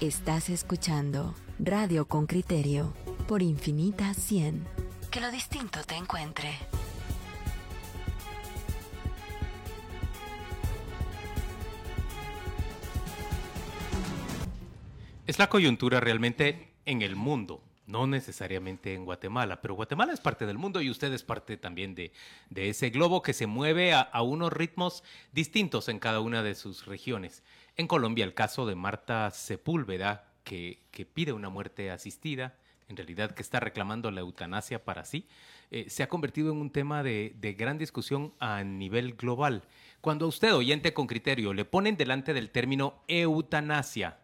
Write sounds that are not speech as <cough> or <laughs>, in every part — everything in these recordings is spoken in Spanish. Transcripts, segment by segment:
Estás escuchando Radio con Criterio por Infinita 100. Que lo distinto te encuentre. Es la coyuntura realmente en el mundo, no necesariamente en Guatemala, pero Guatemala es parte del mundo y usted es parte también de, ese globo que se mueve a, unos ritmos distintos en cada una de sus regiones. En Colombia, el caso de Marta Sepúlveda, que, que pide una muerte asistida, en realidad que está reclamando la eutanasia para sí, eh, se ha convertido en un tema de, de, gran discusión a nivel global. Cuando a usted, oyente con criterio, le ponen delante del término eutanasia,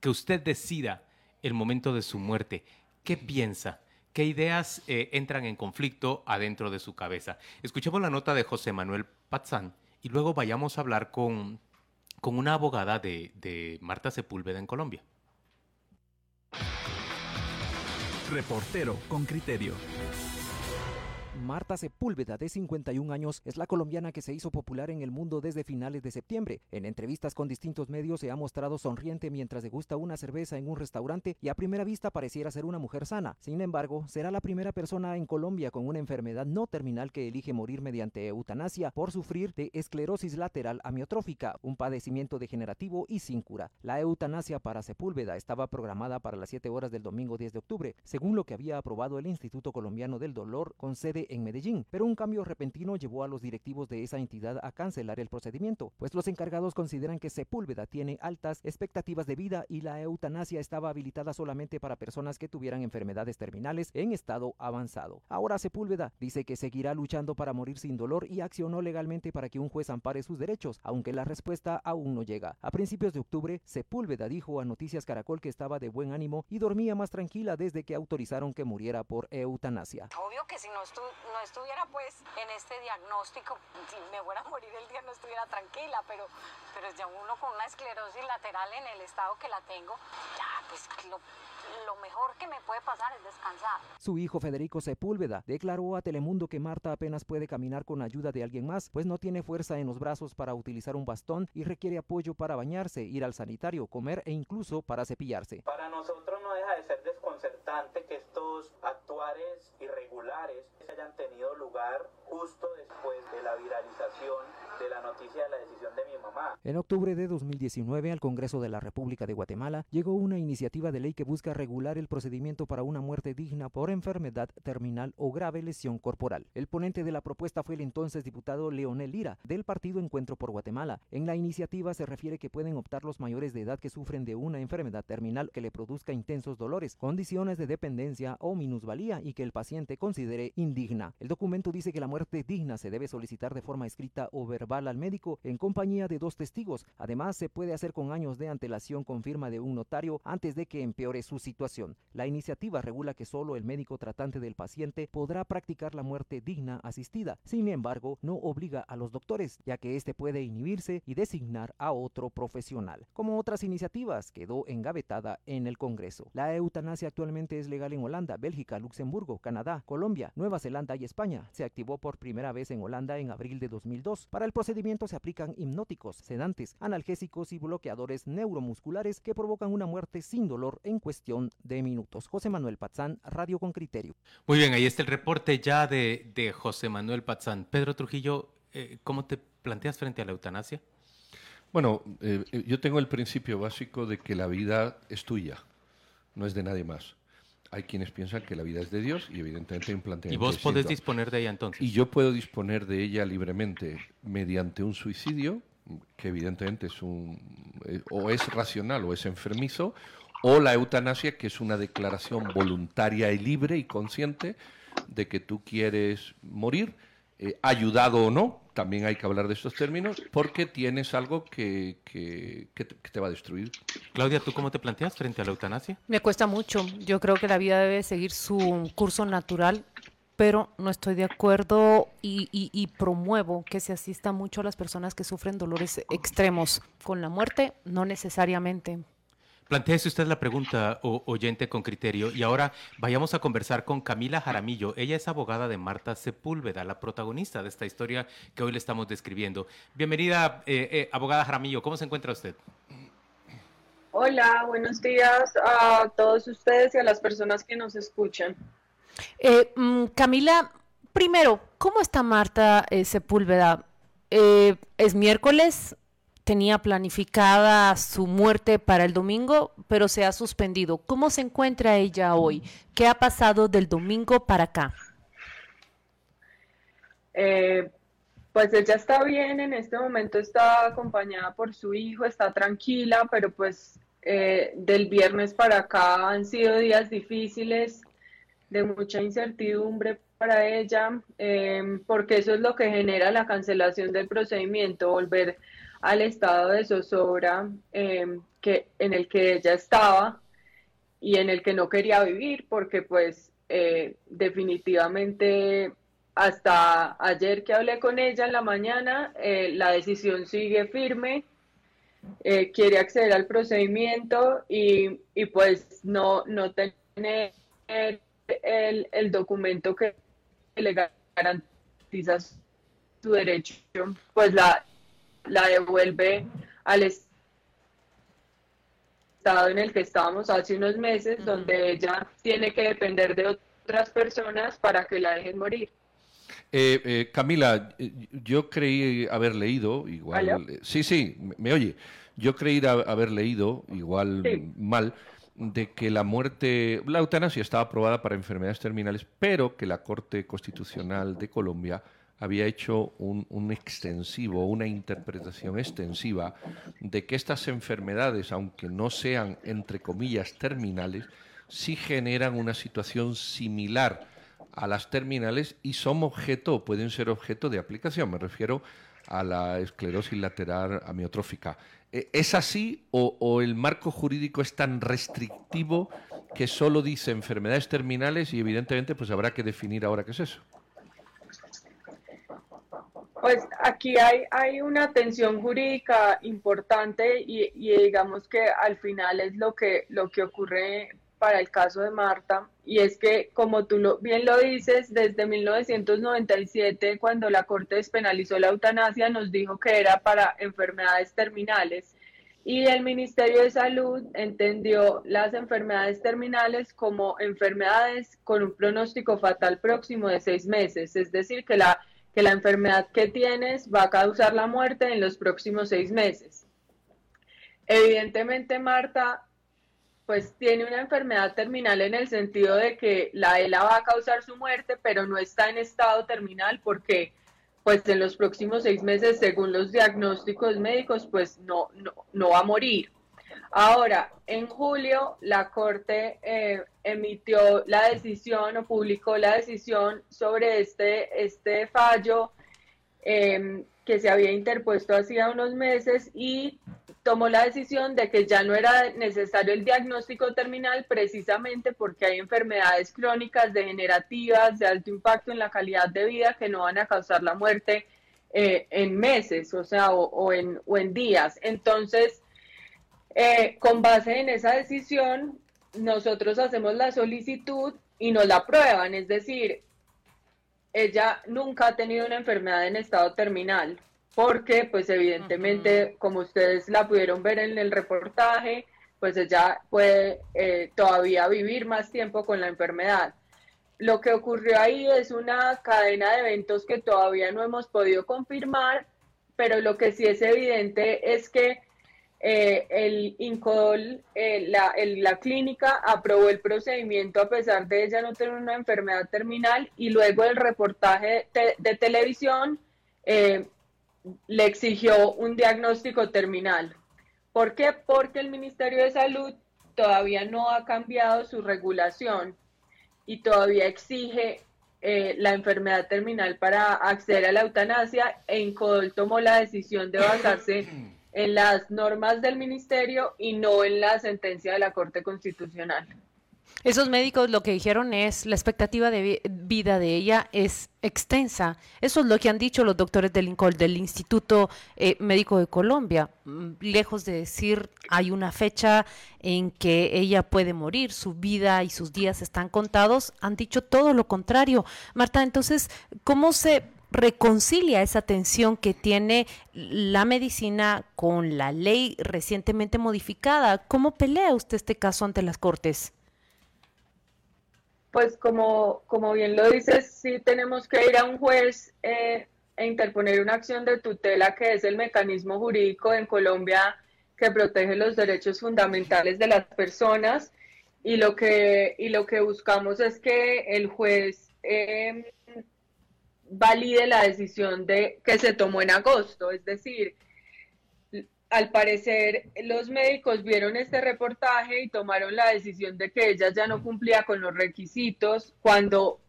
que usted decida el momento de su muerte, ¿qué piensa? ¿Qué ideas eh, entran en conflicto adentro de su cabeza? Escuchemos la nota de José Manuel Patzán y luego vayamos a hablar con, con una abogada de, de Marta Sepúlveda en Colombia. Reportero con criterio. Marta Sepúlveda, de 51 años, es la colombiana que se hizo popular en el mundo desde finales de septiembre. En entrevistas con distintos medios se ha mostrado sonriente mientras degusta una cerveza en un restaurante y a primera vista pareciera ser una mujer sana. Sin embargo, será la primera persona en Colombia con una enfermedad no terminal que elige morir mediante eutanasia por sufrir de esclerosis lateral amiotrófica, un padecimiento degenerativo y sin cura. La eutanasia para Sepúlveda estaba programada para las 7 horas del domingo 10 de octubre, según lo que había aprobado el Instituto Colombiano del Dolor con sede en Medellín, pero un cambio repentino llevó a los directivos de esa entidad a cancelar el procedimiento, pues los encargados consideran que Sepúlveda tiene altas expectativas de vida y la eutanasia estaba habilitada solamente para personas que tuvieran enfermedades terminales en estado avanzado. Ahora Sepúlveda dice que seguirá luchando para morir sin dolor y accionó legalmente para que un juez ampare sus derechos, aunque la respuesta aún no llega. A principios de octubre, Sepúlveda dijo a Noticias Caracol que estaba de buen ánimo y dormía más tranquila desde que autorizaron que muriera por eutanasia. Obvio que si no, no estuviera pues en este diagnóstico, si me fuera a morir el día no estuviera tranquila, pero, pero ya uno con una esclerosis lateral en el estado que la tengo, ya pues lo, lo mejor que me puede pasar es descansar. Su hijo Federico Sepúlveda declaró a Telemundo que Marta apenas puede caminar con ayuda de alguien más, pues no tiene fuerza en los brazos para utilizar un bastón y requiere apoyo para bañarse, ir al sanitario, comer e incluso para cepillarse. Para nosotros no deja de ser desconcertante que estos actuares irregulares hayan tenido lugar justo después de la viralización de la noticia de la decisión de mi mamá. En octubre de 2019, al Congreso de la República de Guatemala llegó una iniciativa de ley que busca regular el procedimiento para una muerte digna por enfermedad terminal o grave lesión corporal. El ponente de la propuesta fue el entonces diputado Leonel Lira, del partido Encuentro por Guatemala. En la iniciativa se refiere que pueden optar los mayores de edad que sufren de una enfermedad terminal que le produzca intensos dolores, condiciones de dependencia o minusvalía y que el paciente considere El documento dice que la muerte digna se debe solicitar de forma escrita o verbal al médico en compañía de dos testigos. Además, se puede hacer con años de antelación con firma de un notario antes de que empeore su situación. La iniciativa regula que solo el médico tratante del paciente podrá practicar la muerte digna asistida. Sin embargo, no obliga a los doctores, ya que éste puede inhibirse y designar a otro profesional. Como otras iniciativas, quedó engavetada en el Congreso. La eutanasia actualmente es legal en Holanda, Bélgica, Luxemburgo, Canadá, Colombia, Nueva Zelanda y España. Se activó por primera vez en Holanda en abril de 2002. Para el procedimiento se aplican hipnóticos, sedantes, analgésicos y bloqueadores neuromusculares que provocan una muerte sin dolor en cuestión de minutos. José Manuel Patzán, Radio con Criterio. Muy bien, ahí está el reporte ya de, de José Manuel Patzán. Pedro Trujillo, eh, ¿cómo te planteas frente a la eutanasia? Bueno, eh, yo tengo el principio básico de que la vida es tuya, no es de nadie más hay quienes piensan que la vida es de Dios y evidentemente hay un planteamiento. ¿Y vos podés disponer de ella entonces? Y yo puedo disponer de ella libremente mediante un suicidio, que evidentemente es un o es racional o es enfermizo, o la eutanasia, que es una declaración voluntaria y libre y consciente de que tú quieres morir, eh, ayudado o no, también hay que hablar de estos términos, porque tienes algo que, que, que, te, que, te, va a destruir. Claudia, ¿tú cómo te planteas frente a la eutanasia? Me cuesta mucho. Yo creo que la vida debe seguir su curso natural, pero no estoy de acuerdo y, y, y promuevo que se asista mucho a las personas que sufren dolores extremos. Con la muerte, no necesariamente. Plantéese usted la pregunta, o, oyente con criterio, y ahora vayamos a conversar con Camila Jaramillo. Ella es abogada de Marta Sepúlveda, la protagonista de esta historia que hoy le estamos describiendo. Bienvenida, eh, eh, abogada Jaramillo. ¿Cómo se encuentra usted? Hola, buenos días a todos ustedes y a las personas que nos escuchan. Eh, mm, Camila, primero, ¿cómo está Marta eh, Sepúlveda? Eh, es miércoles, tenía planificada su muerte para el domingo, pero se ha suspendido. ¿Cómo se encuentra ella hoy? ¿Qué ha pasado del domingo para acá? Eh, pues ella está bien, en este momento está acompañada por su hijo, está tranquila, pero pues eh, del viernes para acá han sido días difíciles, de mucha incertidumbre para ella, em, porque eso es lo que genera la cancelación del procedimiento, volver al estado de zozobra em, que, en el que ella estaba y en el que no quería vivir, porque pues eh, definitivamente hasta ayer que hablé con ella en la mañana, eh, la decisión sigue firme, eh, quiere acceder al procedimiento y, y, pues no, no tiene el, el documento que le garantiza su derecho, pues la, la devuelve al estado en el que estábamos hace unos meses, donde ella tiene que depender de otras personas para que la dejen morir. Eh, eh, Camila, eh, yo creí haber leído, igual. Sí, sí, me oye. Yo creí haber leído, igual mal, de que la muerte, la eutanasia estaba aprobada para enfermedades terminales, pero que la Corte Constitucional de Colombia había hecho un, un, extensivo, una interpretación extensiva de que estas enfermedades, aunque no sean, entre comillas, terminales, sí generan una situación similar a las terminales y son objeto, pueden ser objeto de aplicación. Me refiero a la esclerosis lateral amiotrófica. ¿E, ¿Es así o, el marco jurídico es tan restrictivo que solo dice enfermedades terminales y evidentemente pues habrá que definir ahora qué es eso? Pues aquí hay, hay una tensión jurídica importante y, y, digamos que al final es lo que, lo que ocurre para el caso de Marta, y es que, como tú lo, bien lo dices, desde 1997, cuando la Corte despenalizó la eutanasia, nos dijo que era para enfermedades terminales, y el Ministerio de Salud entendió las enfermedades terminales como enfermedades con un pronóstico fatal próximo de seis meses, es decir, que la, que la enfermedad que tienes va a causar la muerte en los próximos seis meses. Evidentemente, Marta pues tiene una enfermedad terminal en el sentido de que la ELA va a causar su muerte, pero no está en estado terminal porque pues en los próximos seis meses, según los diagnósticos médicos, pues no, no, va a morir. Ahora, en julio, la Corte eh, emitió la decisión o publicó la decisión sobre este, este fallo eh, que se había interpuesto hacía unos meses y tomó la decisión de que ya no era necesario el diagnóstico terminal precisamente porque hay enfermedades crónicas degenerativas de alto impacto en la calidad de vida que no van a causar la muerte eh, en meses, o sea, o, en, o en, días. Entonces, eh, con base en esa decisión, nosotros hacemos la solicitud y nos la aprueban, es decir, ella nunca ha tenido una enfermedad en estado terminal porque pues evidentemente, como ustedes la pudieron ver en el reportaje, pues ella puede eh, todavía vivir más tiempo con la enfermedad. Lo que ocurrió ahí es una cadena de eventos que todavía no hemos podido confirmar, pero lo que sí es evidente es que eh, el INCODOL, eh, la, la, clínica, aprobó el procedimiento a pesar de ella no tener una enfermedad terminal y luego el reportaje de televisión le exigió un diagnóstico terminal. ¿Por qué? Porque el Ministerio de Salud todavía no ha cambiado su regulación y todavía exige eh, la enfermedad terminal para acceder a la eutanasia e Incodol tomó la decisión de basarse <clears throat> en las normas del ministerio y no en la sentencia de la Corte Constitucional. Esos médicos lo que dijeron es la expectativa de vida de ella es extensa. Eso es lo que han dicho los doctores del INCOL, del Instituto eh, Médico de Colombia. Mm, lejos de decir hay una fecha en que ella puede morir, su vida y sus días están contados, han dicho todo lo contrario. Marta, entonces, ¿cómo se reconcilia esa tensión que tiene la medicina con la ley recientemente modificada. ¿Cómo pelea usted este caso ante las Cortes? Pues como, como bien lo dices, sí tenemos que ir a un juez eh, e interponer una acción de tutela, que es el mecanismo jurídico en Colombia que protege los derechos fundamentales de las personas. Y lo que, y lo que buscamos es que el juez eh, valide la decisión de que se tomó en agosto, es decir, al parecer los médicos vieron este reportaje y tomaron la decisión de que ella ya no cumplía con los requisitos cuando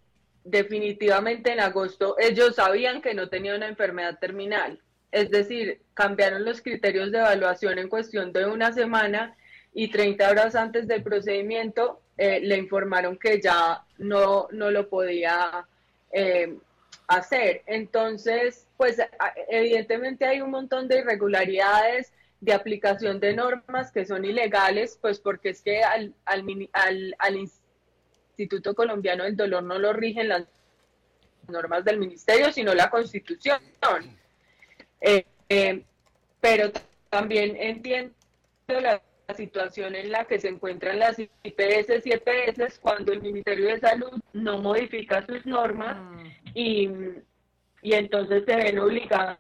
definitivamente en agosto ellos sabían que no tenía una enfermedad terminal. Es decir, cambiaron los criterios de evaluación en cuestión de una semana y 30 horas antes del procedimiento eh, le informaron que ya no, no lo podía eh, hacer. Entonces, pues evidentemente hay un montón de irregularidades de aplicación de normas que son ilegales, pues porque es que al, al, Instituto Colombiano del Dolor no lo rigen las normas del ministerio, sino la constitución. Eh, eh, pero también entiendo la situación en la que se encuentran las IPS y EPS cuando el Ministerio de Salud no modifica sus normas mm. y, y entonces se ven obligados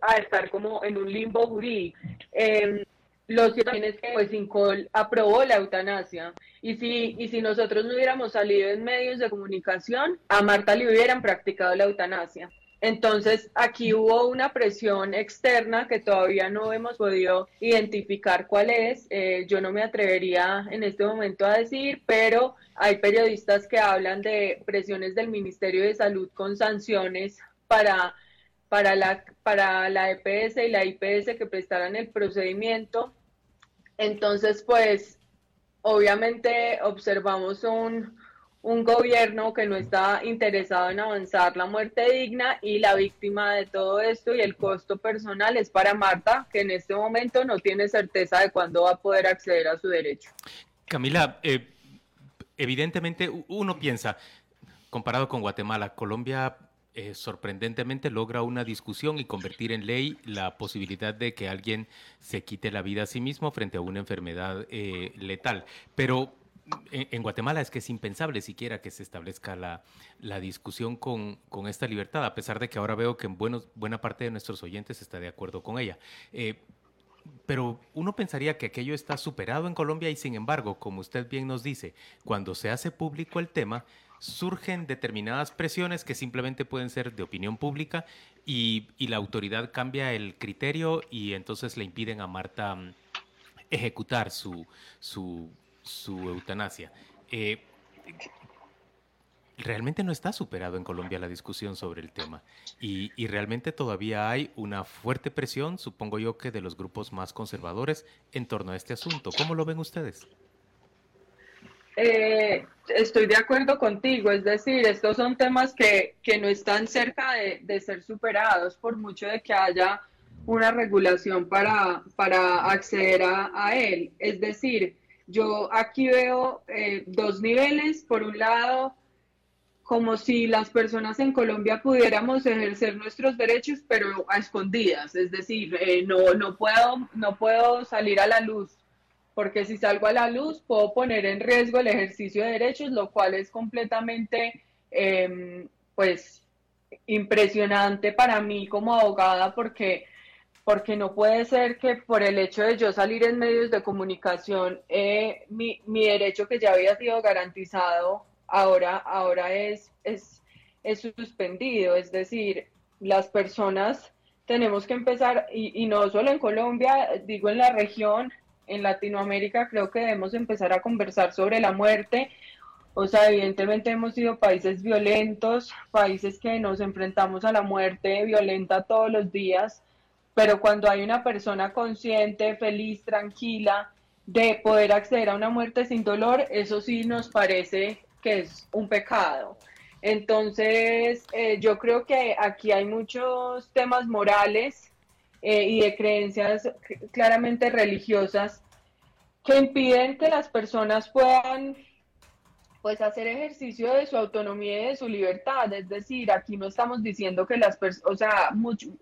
a estar como en un limbo jurídico. Eh, los es que pues Incol aprobó la eutanasia y si, y si nosotros no hubiéramos salido en medios de comunicación, a Marta le hubieran practicado la eutanasia. Entonces, aquí hubo una presión externa que todavía no hemos podido identificar cuál es. Eh, yo no me atrevería en este momento a decir, pero hay periodistas que hablan de presiones del Ministerio de Salud con sanciones para, para, la, para la EPS y la IPS que prestaran el procedimiento. Entonces, pues, obviamente observamos un, un gobierno que no está interesado en avanzar la muerte digna y la víctima de todo esto y el costo personal es para Marta, que en este momento no tiene certeza de cuándo va a poder acceder a su derecho. Camila, eh, evidentemente uno piensa, comparado con Guatemala, Colombia eh, sorprendentemente logra una discusión y convertir en ley la posibilidad de que alguien se quite la vida a sí mismo frente a una enfermedad eh, letal. Pero en, Guatemala es que es impensable siquiera que se establezca la, discusión con, esta libertad, a pesar de que ahora veo que en buena parte de nuestros oyentes está de acuerdo con ella. Eh, pero uno pensaría que aquello está superado en Colombia y sin embargo, como usted bien nos dice, cuando se hace público el tema, surgen determinadas presiones que simplemente pueden ser de opinión pública y, y la autoridad cambia el criterio y entonces le impiden a Marta mm, ejecutar su, su su eutanasia. Eh, realmente no está superado en Colombia la discusión sobre el tema y, realmente todavía hay una fuerte presión, supongo yo que de los grupos más conservadores en torno a este asunto. ¿Cómo lo ven ustedes? Eh, estoy de acuerdo contigo, es decir, estos son temas que, no están cerca de, ser superados por mucho de que haya una regulación para, para acceder a, a él. Es decir, yo aquí veo eh, dos niveles. Por un lado, como si las personas en Colombia pudiéramos ejercer nuestros derechos, pero a escondidas. Es decir, eh, no, no, puedo, no puedo salir a la luz, porque si salgo a la luz puedo poner en riesgo el ejercicio de derechos, lo cual es completamente, em, pues, impresionante para mí como abogada, porque porque no puede ser que por el hecho de yo salir en medios de comunicación, eh, mi, mi, derecho que ya había sido garantizado ahora, ahora es, es, es suspendido. Es decir, las personas tenemos que empezar, y, y no solo en Colombia, digo en la región, en Latinoamérica, creo que debemos empezar a conversar sobre la muerte. O sea, evidentemente hemos sido países violentos, países que nos enfrentamos a la muerte violenta todos los días pero cuando hay una persona consciente, feliz, tranquila, de poder acceder a una muerte sin dolor, eso sí nos parece que es un pecado. Entonces, eh, yo creo que aquí hay muchos temas morales eh, y de creencias claramente religiosas que impiden que las personas puedan pues hacer ejercicio de su autonomía y de su libertad. Es decir, aquí no estamos diciendo que las personas, o sea,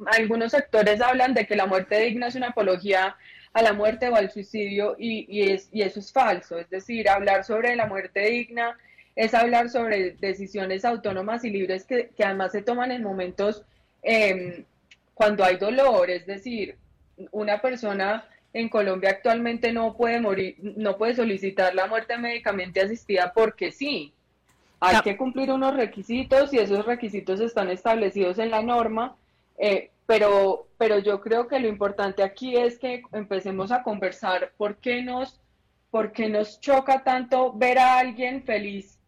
algunos sectores hablan de que la muerte digna es una apología a la muerte o al suicidio y, y, es, y eso es falso. Es decir, hablar sobre la muerte digna es hablar sobre decisiones autónomas y libres que, que además se toman en momentos eh, cuando hay dolor. Es decir, una persona en Colombia actualmente no puede morir, no puede solicitar la muerte médicamente asistida porque sí. Hay que cumplir unos requisitos y esos requisitos están establecidos en la norma, eh, pero, pero yo creo que lo importante aquí es que empecemos a conversar por qué nos, por qué nos choca tanto ver a alguien feliz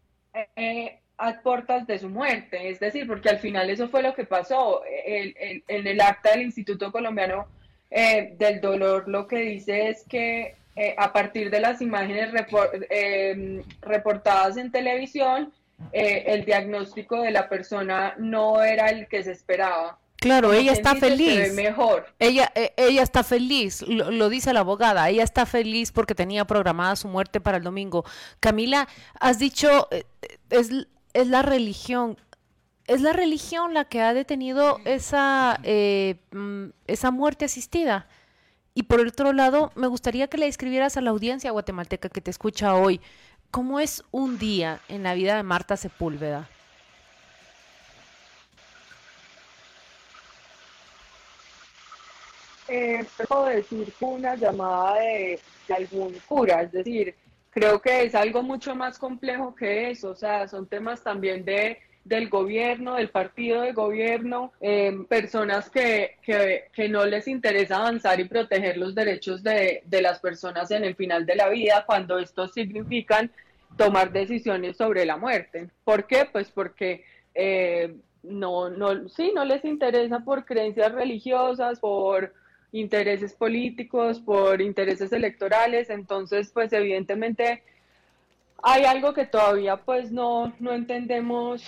eh, a puertas de su muerte. Es decir, porque al final eso fue lo que pasó. en el acta del Instituto Colombiano eh, del dolor lo que dice es que eh, a partir de las imágenes em, reportadas en televisión, eh, el diagnóstico de la persona no era el que se esperaba. Claro, ella está feliz. Mejor. Ella, ella está feliz, lo, dice la abogada, ella está feliz porque tenía programada su muerte para el domingo. Camila, has dicho, es, es la religión es la religión la que ha detenido esa, eh, mm, esa muerte asistida. Y por otro lado, me gustaría que le escribieras a la audiencia guatemalteca que te escucha hoy, ¿cómo es un día en la vida de Marta Sepúlveda? Eh, puedo decir una llamada de, de algún cura, es decir, creo que es algo mucho más complejo que eso, o sea, son temas también de del gobierno, del partido de gobierno, eh, personas que, que, no les interesa avanzar y proteger los derechos de, de, las personas en el final de la vida cuando estos significan tomar decisiones sobre la muerte. ¿Por qué? Pues porque eh, no, no, sí, no les interesa por creencias religiosas, por intereses políticos, por intereses electorales, entonces pues evidentemente hay algo que todavía pues no, no entendemos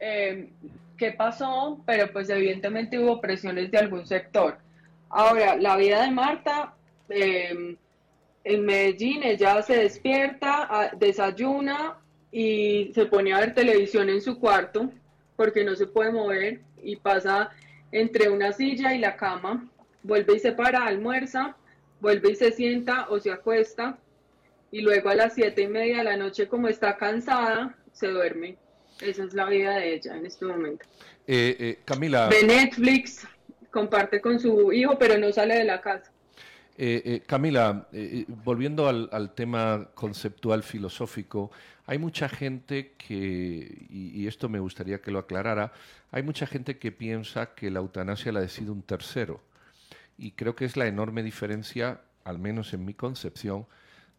eh, qué pasó, pero pues evidentemente hubo presiones de algún sector. Ahora, la vida de Marta, em, en Medellín ella se despierta, desayuna y se pone a ver televisión en su cuarto porque no se puede mover y pasa entre una silla y la cama, vuelve y se para, almuerza, vuelve y se sienta o se acuesta y luego a las siete y media de la noche como está cansada, se duerme. Esa es la vida de ella en este momento. Eh, eh, Camila. De Netflix, comparte con su hijo, pero no sale de la casa. Eh, Camila, volviendo al, tema conceptual filosófico, hay mucha gente que, y, esto me gustaría que lo aclarara, hay mucha gente que piensa que la eutanasia la decide un tercero. Y creo que es la enorme diferencia, al menos en mi concepción,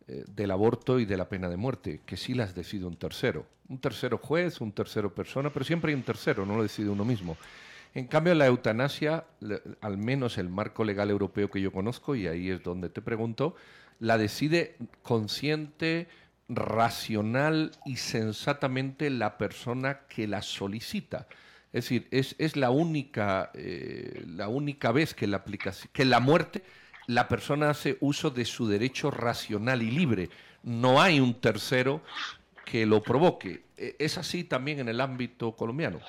eh, del aborto y de la pena de muerte, que sí las decide un tercero. Un tercero juez, un tercero persona, pero siempre hay un tercero, no lo decide uno mismo. En cambio, la eutanasia, al menos el marco legal europeo que yo conozco, y ahí es donde te pregunto, la decide consciente, racional y sensatamente la persona que la solicita. Es decir, es, la, única, eh, la única vez que la, que la muerte la persona hace uso de su derecho racional y libre. No hay un tercero que lo provoque. E, ¿Es así también en el ámbito colombiano?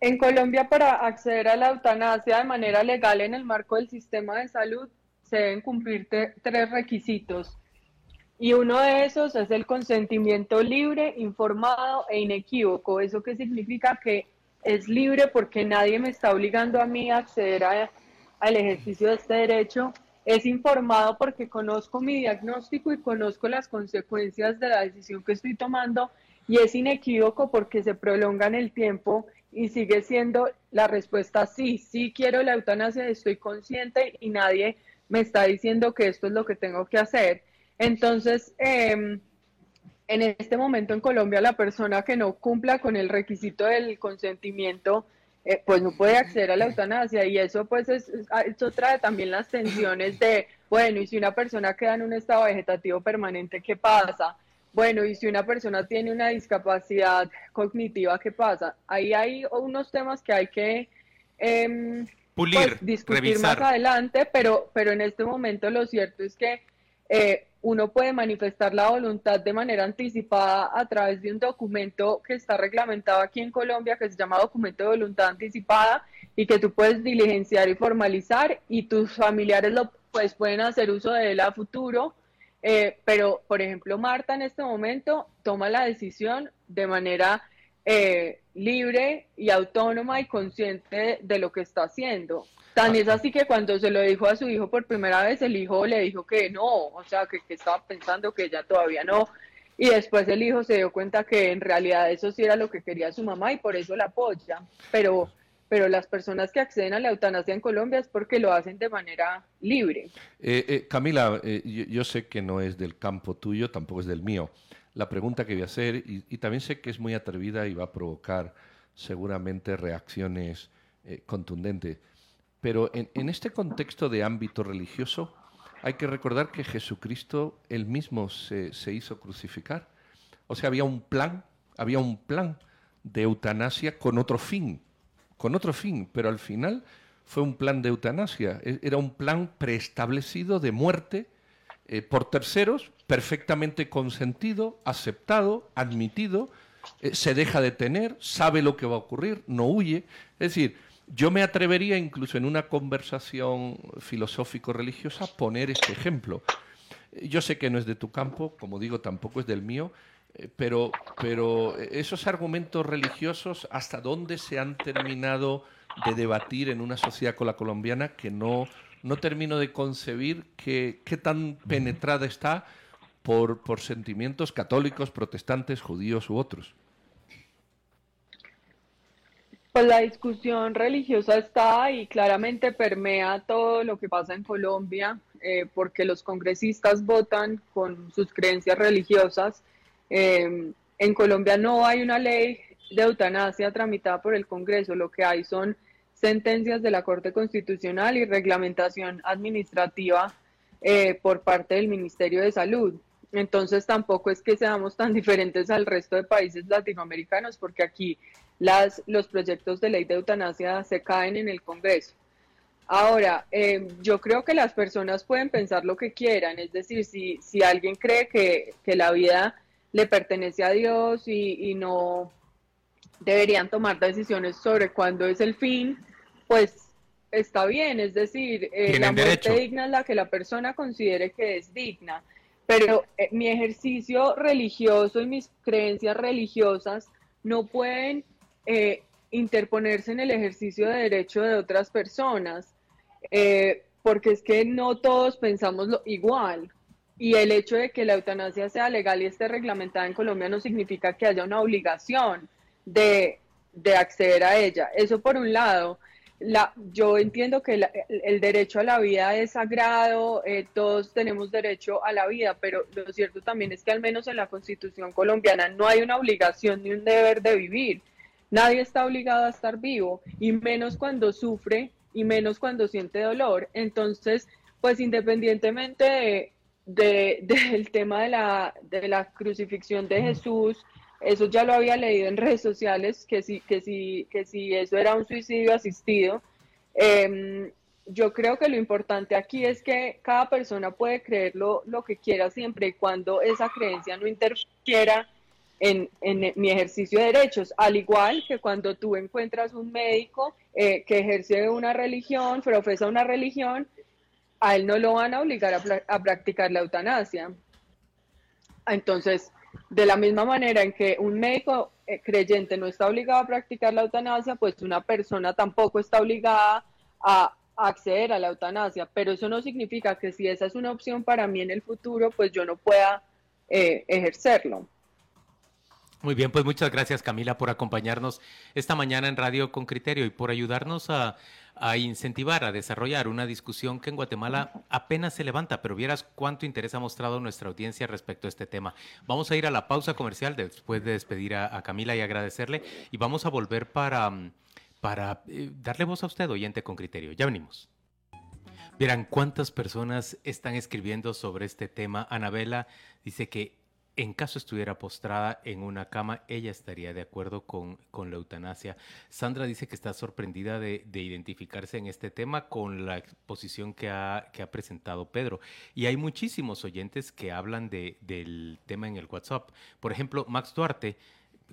En Colombia, para acceder a la eutanasia de manera legal en el marco del sistema de salud, se deben cumplir tres requisitos. Y uno de esos es el consentimiento libre, informado e inequívoco. ¿Eso qué significa? Que es libre porque nadie me está obligando a mí a acceder a al ejercicio de este derecho es informado porque conozco mi diagnóstico y conozco las consecuencias de la decisión que estoy tomando y es inequívoco porque se prolonga en el tiempo y sigue siendo la respuesta sí, sí quiero la eutanasia, estoy consciente y nadie me está diciendo que esto es lo que tengo que hacer. Entonces, em, en este momento en Colombia, la persona que no cumpla con el requisito del consentimiento eh, pues no puede acceder a la eutanasia y eso pues es, ah, eso trae también las tensiones de, bueno, y si una persona queda en un estado vegetativo permanente, ¿qué pasa? Bueno, y si una persona tiene una discapacidad cognitiva, ¿qué pasa? Ahí hay unos temas que hay que eh, Pulir, discutir más adelante, pero, pero en este momento lo cierto es que eh, uno puede manifestar la voluntad de manera anticipada a través de un documento que está reglamentado aquí en Colombia, que se llama documento de voluntad anticipada y que tú puedes diligenciar y formalizar y tus familiares lo pues pueden hacer uso de él a futuro. Eh, pero, por ejemplo, Marta en este momento toma la decisión de manera eh, libre y autónoma y consciente de lo que está haciendo. Tan es así que cuando se lo dijo a su hijo por primera vez, el hijo le dijo que no, o sea, que, estaba pensando que ella todavía no. Y después el hijo se dio cuenta que en realidad eso sí era lo que quería su mamá y por eso la apoya. Pero, pero las personas que acceden a la eutanasia en Colombia es porque lo hacen de manera libre. Eh, eh, Camila, eh, yo, sé que no es del campo tuyo, tampoco es del mío. La pregunta que voy a hacer, y, y también sé que es muy atrevida y va a provocar seguramente reacciones contundentes. Pero en, este contexto de ámbito religioso, hay que recordar que Jesucristo él mismo se, hizo crucificar. O sea, había un plan, había un plan de eutanasia con otro fin, con otro fin, pero al final fue un plan de eutanasia, e, era un plan preestablecido de muerte eh, por terceros, perfectamente consentido, aceptado, admitido, eh, se deja detener, sabe lo que va a ocurrir, no huye. Es decir, yo me atrevería incluso en una conversación filosófico-religiosa a poner este ejemplo. Yo sé que no es de tu campo, como digo, tampoco es del mío, eh, pero, pero esos argumentos religiosos, ¿hasta dónde se han terminado de debatir en una sociedad con la colombiana que no, no termino de concebir qué tan penetrada está por, por sentimientos católicos, protestantes, judíos u otros? Pues la discusión religiosa está y claramente permea todo lo que pasa en Colombia, eh, porque los congresistas votan con sus creencias religiosas. Eh, en Colombia no hay una ley de eutanasia tramitada por el Congreso, lo que hay son sentencias de la Corte Constitucional y reglamentación administrativa eh, por parte del Ministerio de Salud. Entonces tampoco es que seamos tan <laughs> diferentes al resto de países latinoamericanos, porque aquí las, los proyectos de ley de eutanasia se caen en el Congreso. Ahora, eh, yo creo que las personas pueden pensar lo que quieran, es decir, si, si alguien cree que, la vida le pertenece a Dios y, no deberían tomar decisiones sobre cuándo es el fin, pues está bien, es decir, eh, la muerte digna es la que la persona considere que es digna, pero eh, mi ejercicio religioso y mis creencias religiosas no pueden eh, interponerse en el ejercicio de derecho de otras personas, eh, porque es que no todos pensamos lo igual. Y el hecho de que la eutanasia sea legal y esté reglamentada en Colombia no significa que haya una obligación de, acceder a ella. Eso por un lado. La, yo entiendo que el derecho a la vida es sagrado, eh, todos tenemos derecho a la vida, pero lo cierto también es que al menos en la constitución colombiana no hay una obligación ni un deber de vivir. Nadie está obligado a estar vivo y menos cuando sufre y menos cuando siente dolor. Entonces, pues independientemente de, <laughs> del tema de la, de la crucifixión de Jesús, eso ya lo había leído en redes sociales, que si, que si, que si eso era un suicidio asistido. Em, yo creo que lo importante aquí es que cada persona puede creer lo, que quiera siempre y cuando esa creencia no interfiera en, mi ejercicio de derechos, al igual que cuando tú encuentras un médico eh, que ejerce una religión, profesa una religión, a él no lo van a obligar a, practicar la eutanasia. Entonces, de la misma manera en que un médico eh, creyente no está obligado a practicar la eutanasia, pues una persona tampoco está obligada a, acceder a la eutanasia. Pero eso no significa que si esa es una opción para mí en el futuro, pues yo no pueda eh, ejercerlo. Muy bien, pues muchas gracias Camila por acompañarnos esta mañana en Radio con Criterio y por ayudarnos a, incentivar, a desarrollar una discusión que en Guatemala apenas se levanta, pero vieras cuánto interés ha mostrado nuestra audiencia respecto a este tema. Vamos a ir a la pausa comercial después de despedir a, Camila y agradecerle y vamos a volver para, para eh, darle voz a usted, oyente con criterio. Ya venimos. Vieran cuántas personas están escribiendo sobre este tema. Anabela dice que en caso estuviera postrada en una cama, ella estaría de acuerdo con, la eutanasia. Sandra dice que está sorprendida de, de, identificarse en este tema con la exposición que ha, presentado Pedro. Y hay muchísimos oyentes que hablan de, del tema en el WhatsApp. Por ejemplo, Max Duarte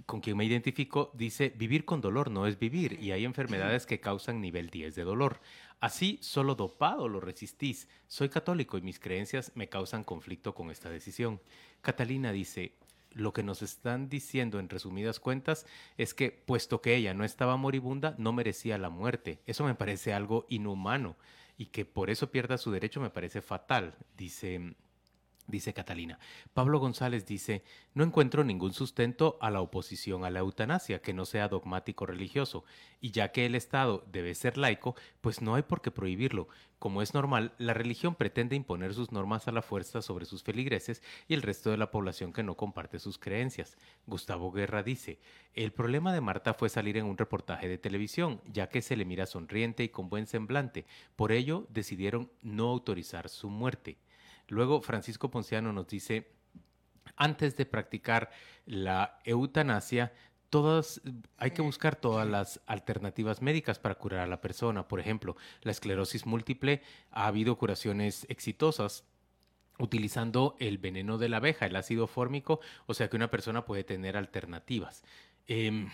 con quien me identifico, dice, vivir con dolor no es vivir y hay enfermedades que causan nivel 10 de dolor. Así, solo dopado lo resistís. Soy católico y mis creencias me causan conflicto con esta decisión. Catalina dice, lo que nos están diciendo en resumidas cuentas es que, puesto que ella no estaba moribunda, no merecía la muerte. Eso me parece algo inhumano y que por eso pierda su derecho me parece fatal, dice Dice Catalina. Pablo González dice, no encuentro ningún sustento a la oposición a la eutanasia que no sea dogmático religioso, y ya que el Estado debe ser laico, pues no hay por qué prohibirlo. Como es normal, la religión pretende imponer sus normas a la fuerza sobre sus feligreses y el resto de la población que no comparte sus creencias. Gustavo Guerra dice, el problema de Marta fue salir en un reportaje de televisión, ya que se le mira sonriente y con buen semblante. Por ello, decidieron no autorizar su muerte. Luego Francisco Ponciano nos dice, antes de practicar la eutanasia, todas, hay que buscar todas las alternativas médicas para curar a la persona. Por ejemplo, la esclerosis múltiple, ha habido curaciones exitosas utilizando el veneno de la abeja, el ácido fórmico, o sea que una persona puede tener alternativas. Eh,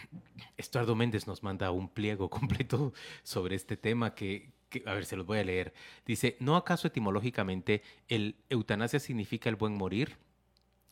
Estuardo Méndez nos manda un pliego <laughs> completo sobre este tema que, a ver, se los voy a leer. Dice, ¿no acaso etimológicamente el eutanasia significa el buen morir?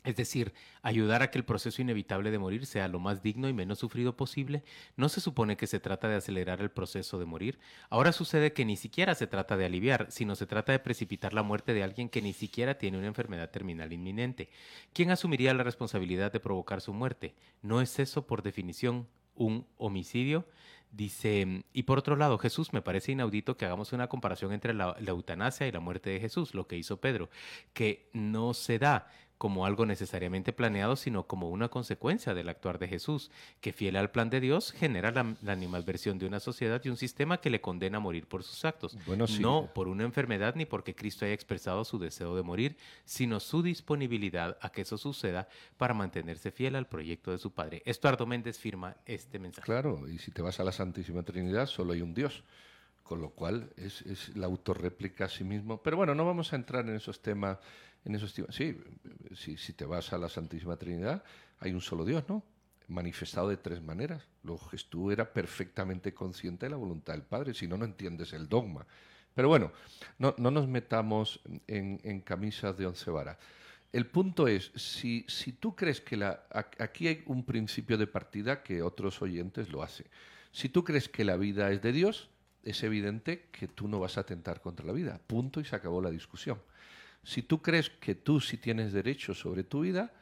Es decir, ayudar a que el proceso inevitable de morir sea lo más digno y menos sufrido posible. ¿No se supone que se trata de acelerar el proceso de morir? Ahora sucede que ni siquiera se trata de aliviar, sino se trata de precipitar la muerte de alguien que ni siquiera tiene una enfermedad terminal inminente. ¿Quién asumiría la responsabilidad de provocar su muerte? ¿No es eso, por definición, un homicidio? Dice, y por otro lado, Jesús, me parece inaudito que hagamos una comparación entre la, la, eutanasia y la muerte de Jesús, lo que hizo Pedro, que no se da como algo necesariamente planeado, sino como una consecuencia del actuar de Jesús, que fiel al plan de Dios genera la, la animadversión de una sociedad y un sistema que le condena a morir por sus actos. Bueno, sí. No por una enfermedad ni porque Cristo haya expresado su deseo de morir, sino su disponibilidad a que eso suceda para mantenerse fiel al proyecto de su Padre. Estuardo Méndez firma este mensaje. Claro, y si te vas a la Santísima Trinidad, solo hay un Dios con lo cual es, es, la autorréplica a sí mismo. Pero bueno, no vamos a entrar en esos temas. En esos temas. Sí, si, te vas a la Santísima Trinidad, hay un solo Dios, ¿no? Manifestado de tres maneras. Luego Jesús era perfectamente consciente de la voluntad del Padre, si no, no entiendes el dogma. Pero bueno, no, no nos metamos en, en, camisas de once varas. El punto es, si, si tú crees que la, aquí hay un principio de partida que otros oyentes lo hacen. Si tú crees que la vida es de Dios, es evidente que tú no vas a atentar contra la vida. Punto y se acabó la discusión. Si tú crees que tú sí tienes derecho sobre tu vida,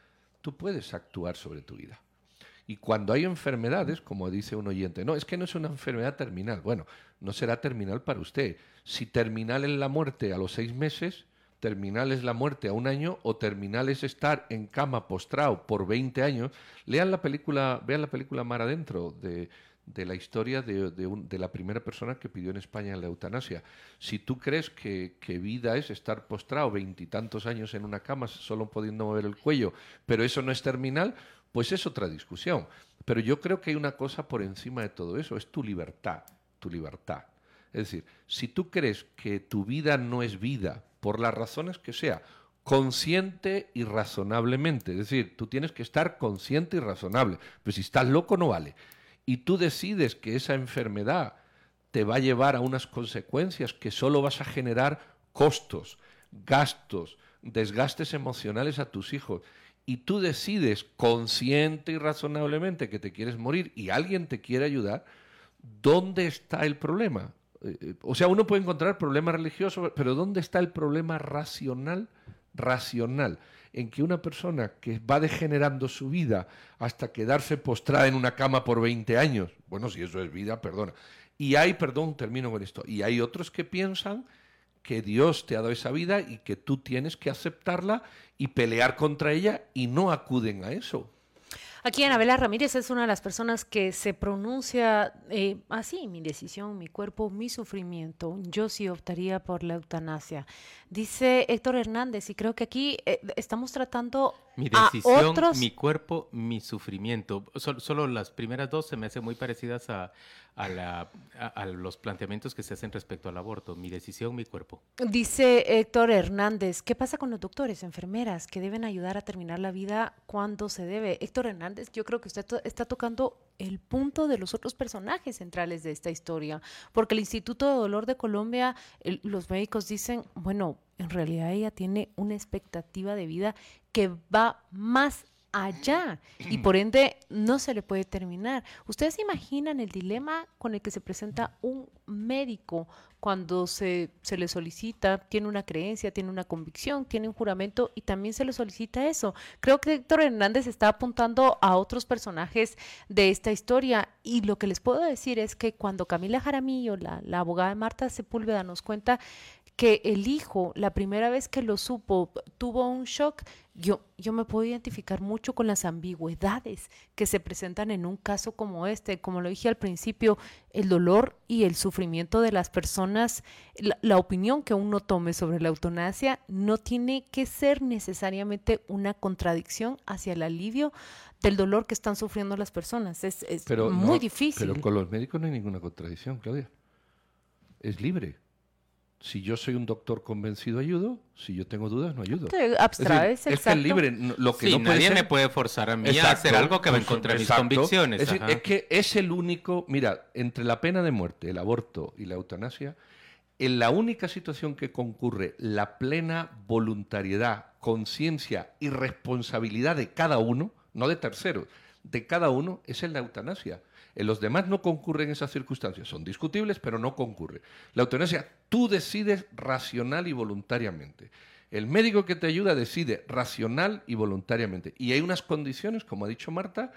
tú puedes actuar sobre tu vida. Y cuando hay enfermedades, como dice un oyente, no, es que no es una enfermedad terminal. Bueno, no será terminal para usted. Si terminal es la muerte a los seis meses, terminal es la muerte a un año o terminal es estar en cama postrado por 20 años, lean la película, vean la película Mar Adentro de, de la historia de, de, un, de, la primera persona que pidió en España la eutanasia. Si tú crees que, que vida es estar postrado veintitantos años en una cama solo pudiendo mover el cuello, pero eso no es terminal, pues es otra discusión. Pero yo creo que hay una cosa por encima de todo eso, es tu libertad, tu libertad. Es decir, si tú crees que tu vida no es vida, por las razones que sea, consciente y razonablemente, es decir, tú tienes que estar consciente y razonable, pero si estás loco no vale y tú decides que esa enfermedad te va a llevar a unas consecuencias que solo vas a generar costos, gastos, desgastes emocionales a tus hijos, y tú decides consciente y razonablemente que te quieres morir y alguien te quiere ayudar, ¿dónde está el problema? O sea, uno puede encontrar problemas religiosos, pero ¿dónde está el problema racional? Racional en que una persona que va degenerando su vida hasta quedarse postrada en una cama por 20 años, bueno, si eso es vida, perdona. Y hay, perdón, termino con esto, y hay otros que piensan que Dios te ha dado esa vida y que tú tienes que aceptarla y pelear contra ella y no acuden a eso. Aquí Anabela Ramírez es una de las personas que se pronuncia eh, así, mi decisión, mi cuerpo, mi sufrimiento. Yo sí optaría por la eutanasia. Dice Héctor Hernández, y creo que aquí eh, estamos tratando Mi a decisión, otros... mi cuerpo, mi sufrimiento. Sol- solo las primeras dos se me hacen muy parecidas a, a la- a- a los planteamientos que se hacen respecto al aborto. Mi decisión, mi cuerpo. Dice Héctor Hernández, ¿qué pasa con los doctores, enfermeras que deben ayudar a terminar la vida cuando se debe? Héctor Hernández, yo creo que usted está tocando el punto de los otros personajes centrales de esta historia, porque el Instituto de Dolor de Colombia, los médicos dicen, bueno, en realidad ella tiene una expectativa de vida que va más allá y por ende no se le puede terminar. ¿Ustedes se imaginan el dilema con el que se presenta un médico cuando se, se le solicita, tiene una creencia, tiene una convicción, tiene un juramento y también se le solicita eso? Creo que Héctor Hernández está apuntando a otros personajes de esta historia y lo que les puedo decir es que cuando Camila Jaramillo, la, la abogada de Marta Sepúlveda, nos cuenta que el hijo, la primera vez que lo supo, tuvo un shock, yo, yo me puedo identificar mucho con las ambigüedades que se presentan en un caso como este. Como lo dije al principio, el dolor y el sufrimiento de las personas, la, la opinión que uno tome sobre la eutanasia no tiene que ser necesariamente una contradicción hacia el alivio del dolor que están sufriendo las personas. Es, es Pero muy no- difícil. Pero con los médicos no hay ninguna contradicción, Claudia. Es libre. Si yo soy un doctor convencido, ayudo. Si yo tengo dudas, no ayudo. Te abstraes, es, decir, es que exacto. libre. Lo que Sí, no puede nadie ser- me puede forzar a mí a hacer algo que va en contra de mis convicciones. Es, decir, ajá. es que es el único, mira, entre la pena de muerte, el aborto y la eutanasia, en la única situación que concurre la plena voluntariedad, conciencia y responsabilidad de cada uno, no de terceros, de cada uno, es en la eutanasia. Los demás no concurren esas circunstancias. Son discutibles, pero no concurre. La eutanasia, tú decides racional y voluntariamente. El médico que te ayuda decide racional y voluntariamente. Y hay unas condiciones, como ha dicho Marta,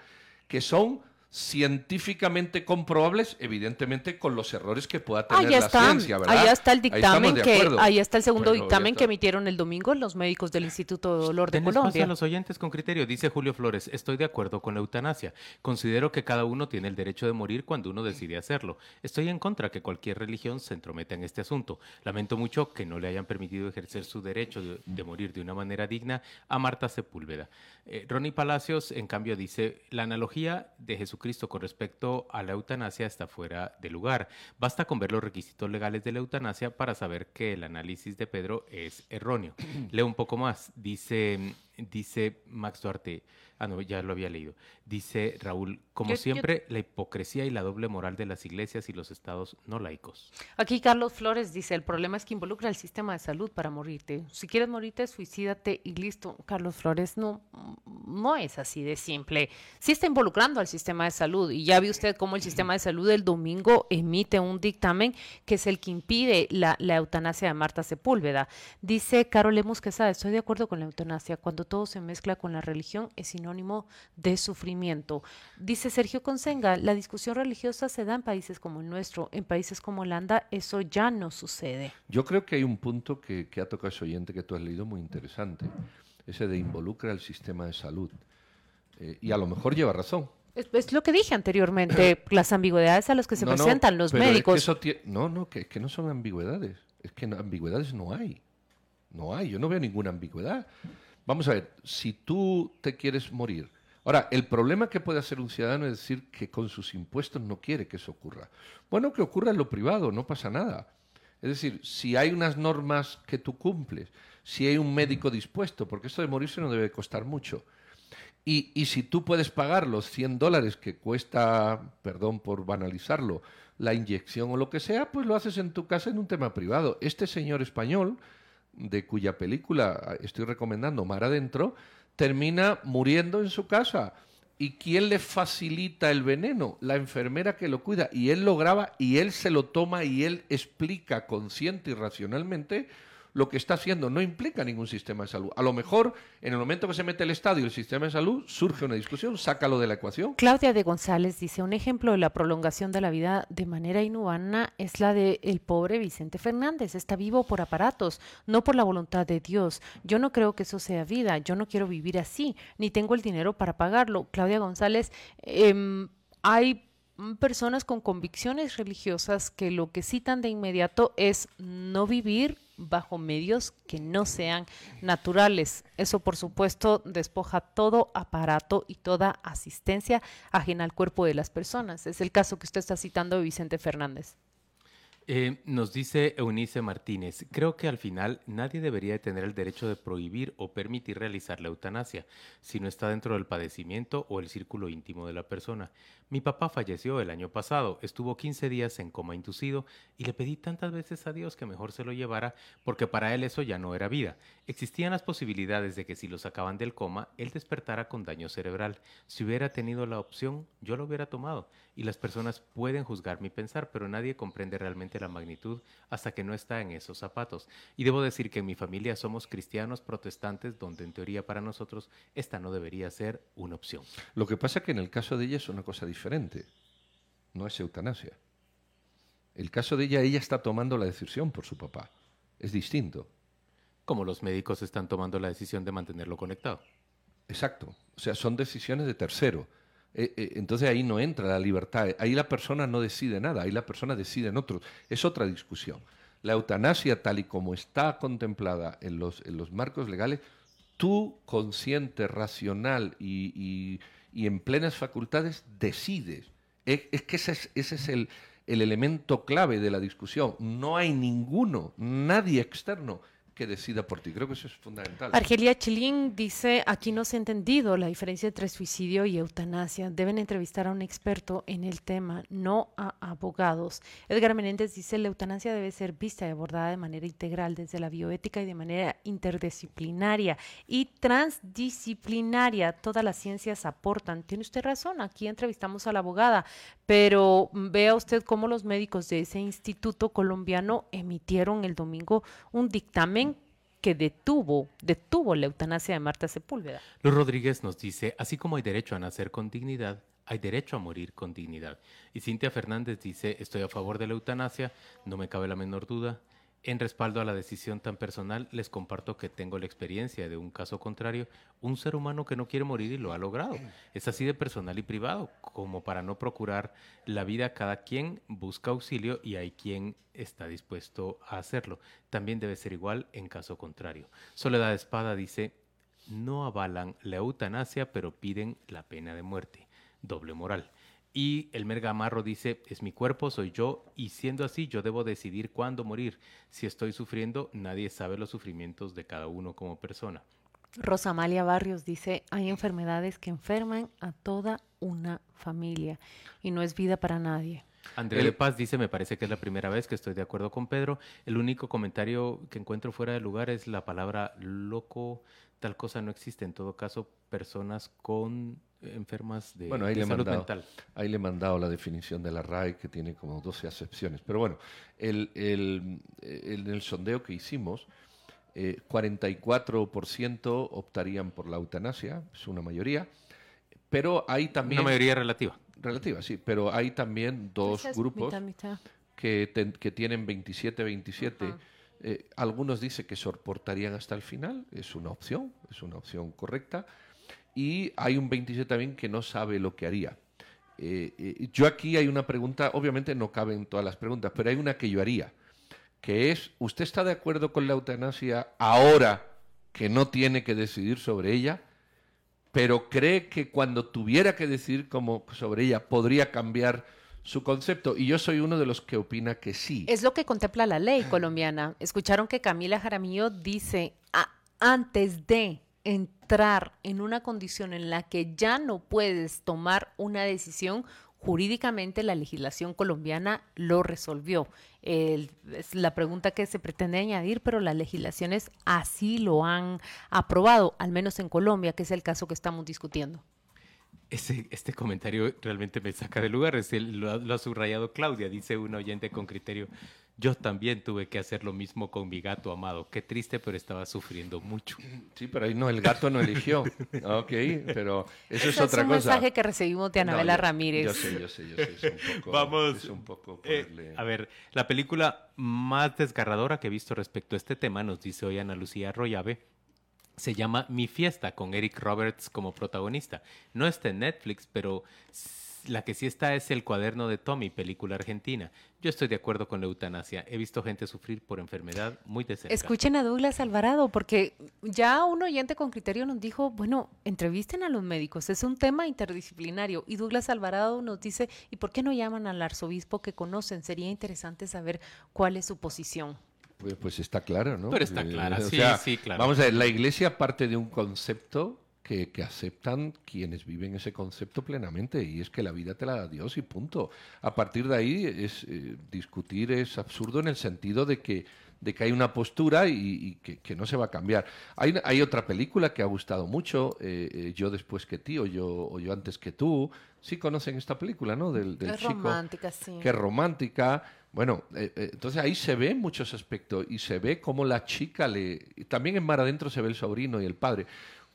que son científicamente comprobables, evidentemente con los errores que pueda tener Ahí la ciencia, ¿verdad? ahí está el Ahí dictamen de que, ahí está el segundo dictamen que emitieron el domingo los médicos del Instituto de Dolor de Colombia. a los oyentes con criterio. Dice Julio Flores, estoy de acuerdo con la eutanasia. Considero que cada uno tiene el derecho de morir cuando uno decide hacerlo. Estoy en contra que cualquier religión se entrometa en este asunto. Lamento mucho que no le hayan permitido ejercer su derecho de, de morir de una manera digna a Marta Sepúlveda. Eh, Ronnie Palacios, en cambio, dice, la analogía de Jesucristo con respecto a la eutanasia está fuera de lugar. Basta con ver los requisitos legales de la eutanasia para saber que el análisis de Pedro es erróneo. <clears throat> Leo un poco más. Dice, dice Max Duarte, ah, no, ya lo había leído. Dice Raúl, como Yo- yo- siempre, la hipocresía y la doble moral de las iglesias y los estados no laicos. Aquí Carlos Flores dice, el problema es que involucra el sistema de salud para morirte. Si quieres morirte, suicídate y listo. Carlos Flores, no, no es así de simple. Sí está involucrando al sistema de salud y ya vi usted cómo el sistema de salud el domingo emite un dictamen que es el que impide la, la eutanasia de Marta Sepúlveda. Dice Carol Lemus Quesada, estoy de acuerdo con la eutanasia. Cuando todo se mezcla con la religión es sinónimo de sufrimiento. Dice Sergio Consenga, la discusión religiosa se da en países como el nuestro. En países como Holanda eso ya no sucede. Yo creo que hay un punto que, que ha tocado ese oyente que tú has leído muy interesante, ese de involucra el sistema de salud. Eh, y a lo mejor lleva razón. Es, es lo que dije anteriormente, <coughs> las ambigüedades a las que se No, no, presentan los pero es que médicos. eso no, no, que, que no son ambigüedades. Es que no- ambigüedades no hay. No hay, yo no veo ninguna ambigüedad. Vamos a ver, si tú te quieres morir. Ahora, el problema que puede hacer un ciudadano es decir que con sus impuestos no quiere que eso ocurra. Bueno, que ocurra en lo privado, no pasa nada. Es decir, si hay unas normas que tú cumples, si hay un médico dispuesto, porque esto de morirse no debe costar mucho, y, y si tú puedes pagar los 100 dólares que cuesta, perdón por banalizarlo, la inyección o lo que sea, pues lo haces en tu casa en un tema privado. Este señor español, de cuya película estoy recomendando Mar Adentro, termina muriendo en su casa. ¿Y quién le facilita el veneno? La enfermera que lo cuida. Y él lo graba y él se lo toma y él explica consciente y racionalmente lo que está haciendo no implica ningún sistema de salud. A lo mejor, en el momento que se mete el Estado y el sistema de salud, surge una discusión, sácalo de la ecuación. Claudia de González dice, un ejemplo de la prolongación de la vida de manera inhumana es la del el pobre Vicente Fernández. Está vivo por aparatos, no por la voluntad de Dios. Yo no creo que eso sea vida, yo no quiero vivir así, ni tengo el dinero para pagarlo. Claudia González, em, hay personas con convicciones religiosas que lo que citan de inmediato es no vivir bajo medios que no sean naturales. Eso, por supuesto, despoja todo aparato y toda asistencia ajena al cuerpo de las personas. Es el caso que usted está citando de Vicente Fernández. Eh, nos dice Eunice Martínez, creo que al final nadie debería tener el derecho de prohibir o permitir realizar la eutanasia si no está dentro del padecimiento o el círculo íntimo de la persona. Mi papá falleció el año pasado, estuvo 15 días en coma inducido y le pedí tantas veces a Dios que mejor se lo llevara porque para él eso ya no era vida. Existían las posibilidades de que si lo sacaban del coma, él despertara con daño cerebral. Si hubiera tenido la opción, yo lo hubiera tomado. Y las personas pueden juzgar mi pensar, pero nadie comprende realmente la magnitud hasta que no está en esos zapatos. Y debo decir que en mi familia somos cristianos protestantes, donde en teoría para nosotros esta no debería ser una opción. Lo que pasa que en el caso de ella es una cosa diferente. No es eutanasia. El caso de ella, ella está tomando la decisión por su papá. Es distinto. Como los médicos están tomando la decisión de mantenerlo conectado. Exacto. O sea, son decisiones de tercero. Eh, eh, entonces ahí no entra la libertad. Ahí la persona no decide nada. Ahí la persona decide en otros. Es otra discusión. La eutanasia, tal y como está contemplada en los, en los marcos legales, tú, consciente, racional y, y, y en plenas facultades, decides. Es, es que ese es, ese es el, el elemento clave de la discusión. No hay ninguno, nadie externo que decida por ti. Creo que eso es fundamental. Argelia Chilín dice, aquí no se ha entendido la diferencia entre suicidio y eutanasia. Deben entrevistar a un experto en el tema, no a abogados. Edgar Menéndez dice, la eutanasia debe ser vista y abordada de manera integral desde la bioética y de manera interdisciplinaria y transdisciplinaria. Todas las ciencias aportan. Tiene usted razón, aquí entrevistamos a la abogada, pero vea usted cómo los médicos de ese instituto colombiano emitieron el domingo un dictamen que detuvo, detuvo la eutanasia de Marta Sepúlveda. Luz Rodríguez nos dice, así como hay derecho a nacer con dignidad, hay derecho a morir con dignidad. Y Cintia Fernández dice, estoy a favor de la eutanasia, no me cabe la menor duda. En respaldo a la decisión tan personal, les comparto que tengo la experiencia de un caso contrario, un ser humano que no quiere morir y lo ha logrado. Es así de personal y privado, como para no procurar la vida, cada quien busca auxilio y hay quien está dispuesto a hacerlo. También debe ser igual en caso contrario. Soledad Espada dice, no avalan la eutanasia, pero piden la pena de muerte. Doble moral. Y el Mergamarro dice, es mi cuerpo, soy yo, y siendo así yo debo decidir cuándo morir. Si estoy sufriendo, nadie sabe los sufrimientos de cada uno como persona. Rosa Amalia Barrios dice, hay enfermedades que enferman a toda una familia y no es vida para nadie. André de Paz dice, me parece que es la primera vez que estoy de acuerdo con Pedro. El único comentario que encuentro fuera de lugar es la palabra loco. Tal cosa no existe. En todo caso, personas con enfermas de, bueno, ahí de le he salud mandado, mental. Ahí le he mandado la definición de la RAE, que tiene como 12 acepciones. Pero bueno, el, el, el- en el sondeo que hicimos, eh, 44% optarían por la eutanasia, es una mayoría, pero hay también... Una mayoría relativa. Relativa, sí, pero hay también dos grupos mitad, mitad. que, ten- que tienen 27-27. Ajá. Eh, algunos dicen que soportarían hasta el final, es una opción, es una opción correcta. Y hay un 27 también que no sabe lo que haría. Eh, eh, yo aquí hay una pregunta, obviamente no caben todas las preguntas, pero hay una que yo haría, que es, ¿usted está de acuerdo con la eutanasia ahora que no tiene que decidir sobre ella? pero cree que cuando tuviera que decidir como sobre ella podría cambiar su concepto. Y yo soy uno de los que opina que sí. Es lo que contempla la ley colombiana. Escucharon que Camila Jaramillo dice, "A- antes de entrar en una condición en la que ya no puedes tomar una decisión, jurídicamente la legislación colombiana lo resolvió. Es la pregunta que se pretende añadir, pero las legislaciones así lo han aprobado, al menos en Colombia, que es el caso que estamos discutiendo. Ese, este comentario realmente me saca de lugar. Es el- lo, lo ha subrayado Claudia, dice un oyente con criterio. Yo también tuve que hacer lo mismo con mi gato amado. Qué triste, pero estaba sufriendo mucho. Sí, pero ahí no, el gato no eligió. ok, pero eso es otra un cosa. mensaje que recibimos de No, Anabela yo- Ramírez. Yo sé, yo sé, yo sé. Es un poco, <laughs> Vamos. es un poco Eh, ponerle- a ver, la película más desgarradora que he visto respecto a este tema, nos dice hoy Ana Lucía Arroyave, se llama Mi Fiesta, con Eric Roberts como protagonista. No está en Netflix, pero la que sí está es El cuaderno de Tommy, película argentina. Yo estoy de acuerdo con la eutanasia. He visto gente sufrir por enfermedad muy de cerca. Escuchen a Douglas Alvarado, porque ya un oyente con criterio nos dijo, bueno, entrevisten a los médicos, es un tema interdisciplinario. Y Douglas Alvarado nos dice, ¿y por qué no llaman al arzobispo que conocen? Sería interesante saber cuál es su posición. Pues, pues está claro, ¿no? Pero está Eh, clara, o sí, sea, sí, claro. Vamos a ver, la iglesia parte de un concepto que, que aceptan quienes viven ese concepto plenamente y es que la vida te la da Dios y punto. A partir de ahí es eh, discutir es absurdo en el sentido de que de que hay una postura y, y que, que no se va a cambiar. Hay, hay otra película que ha gustado mucho, eh, eh, Yo después que ti o yo, o yo antes que tú. Sí conocen esta película, ¿no? Del, del es chico romántica, sí. que es romántica. Bueno, eh, eh, entonces ahí se ven muchos aspectos y se ve cómo la chica le... También en Mar Adentro se ve el sobrino y el padre,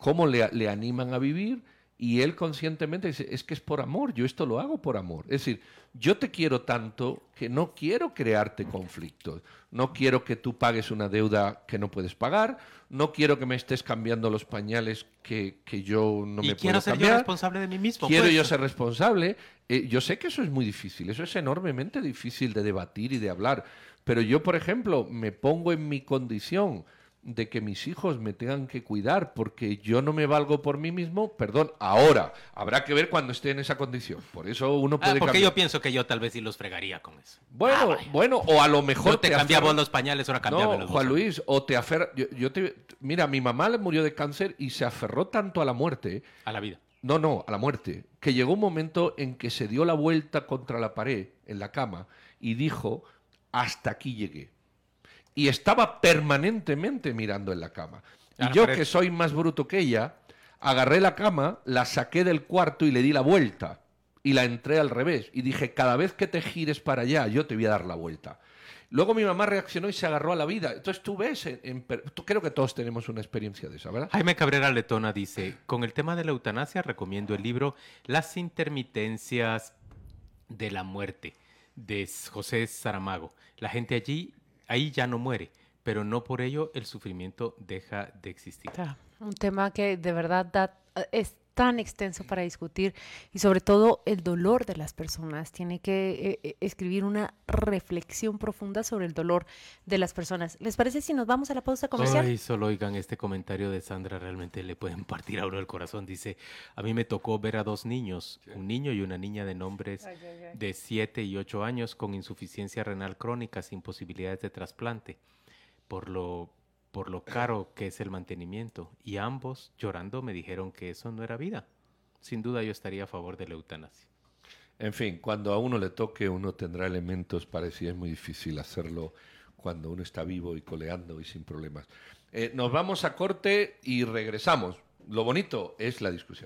cómo le, le animan a vivir y él conscientemente dice, es que es por amor, yo esto lo hago por amor. Es decir, yo te quiero tanto que no quiero crearte conflictos, no quiero que tú pagues una deuda que no puedes pagar, no quiero que me estés cambiando los pañales que, que yo no y me quiero puedo ser cambiar. yo responsable de mí mismo. Quiero pues. yo ser responsable. Eh, yo sé que eso es muy difícil, eso es enormemente difícil de debatir y de hablar. Pero yo, por ejemplo, me pongo en mi condición de que mis hijos me tengan que cuidar porque yo no me valgo por mí mismo, perdón, ahora, habrá que ver cuando esté en esa condición. Por eso uno Ah, puede porque cambiar. yo pienso que yo tal vez sí los fregaría con eso. Bueno, bueno, o a lo mejor Yo te cambiaba aferras- los pañales, ahora cambiaba no, los Juan. Luis, o te aferra. Yo, yo te, mira, mi mamá le murió de cáncer y se aferró tanto a la muerte. A la vida. No, no, a la muerte. Que llegó un momento en que se dio la vuelta contra la pared en la cama y dijo: Hasta aquí llegué. Y estaba permanentemente mirando en la cama. Y yo, que soy más bruto que ella, agarré la cama, la saqué del cuarto y le di la vuelta. Y la entré al revés. Y dije: Cada vez que te gires para allá, yo te voy a dar la vuelta. Luego mi mamá reaccionó y se agarró a la vida. Entonces tú ves, en- en per- tú- creo que todos tenemos una experiencia de esa, ¿verdad? Jaime Cabrera Letona dice, con el tema de la eutanasia recomiendo el libro Las intermitencias de la muerte de José Saramago. La gente allí, ahí ya no muere, pero no por ello el sufrimiento deja de existir. Un tema que de verdad da- es tan extenso para discutir y sobre todo el dolor de las personas. Tiene que eh, eh, escribir una reflexión profunda sobre el dolor de las personas. ¿Les parece si nos vamos a la pausa comercial? Ay, solo oigan este comentario de Sandra, realmente le pueden <laughs> partir a uno el corazón. Dice, a mí me tocó ver a dos niños, un niño y una niña de nombres de 7 y 8 años con insuficiencia renal crónica sin posibilidades de trasplante, por lo, por lo caro que es el mantenimiento. Y ambos, llorando, me dijeron que eso no era vida. Sin duda yo estaría a favor de la eutanasia. En fin, cuando a uno le toque, uno tendrá elementos para decir es muy difícil hacerlo cuando uno está vivo y coleando y sin problemas. Eh, nos vamos a corte y regresamos. Lo bonito es la discusión.